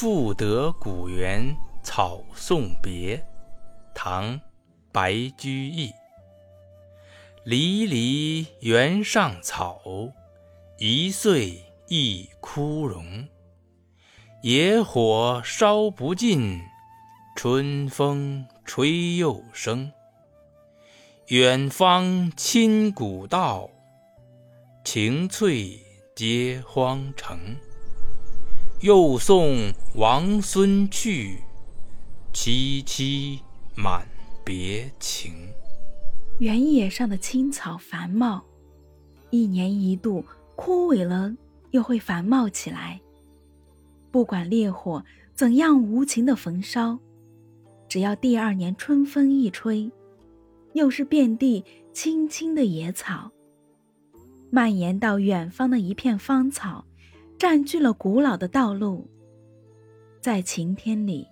赋得古原草送别，唐·白居易。离离原上草，一岁一枯荣。野火烧不尽，春风吹又生。远芳侵古道，晴翠接荒城。又送王孙去，萋萋满别情。原野上的青草繁茂，一年一度枯萎了，又会繁茂起来。不管烈火怎样无情的焚烧，只要第二年春风一吹，又是遍地青青的野草，蔓延到远方的一片芳草。占据了古老的道路，在晴天里，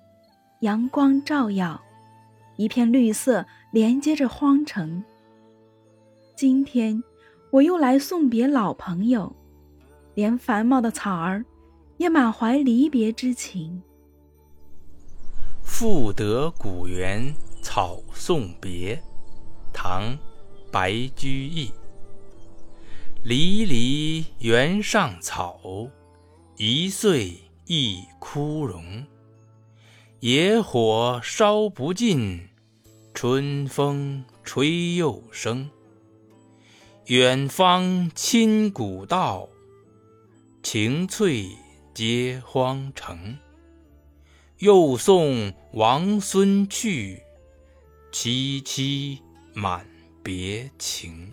阳光照耀，一片绿色连接着荒城。今天，我又来送别老朋友，连繁茂的草儿也满怀离别之情。赋得古原草送别，唐·白居易。离离原上草，一岁一枯荣。野火烧不尽，春风吹又生。远芳侵古道，晴翠接荒城。又送王孙去，萋萋满别情。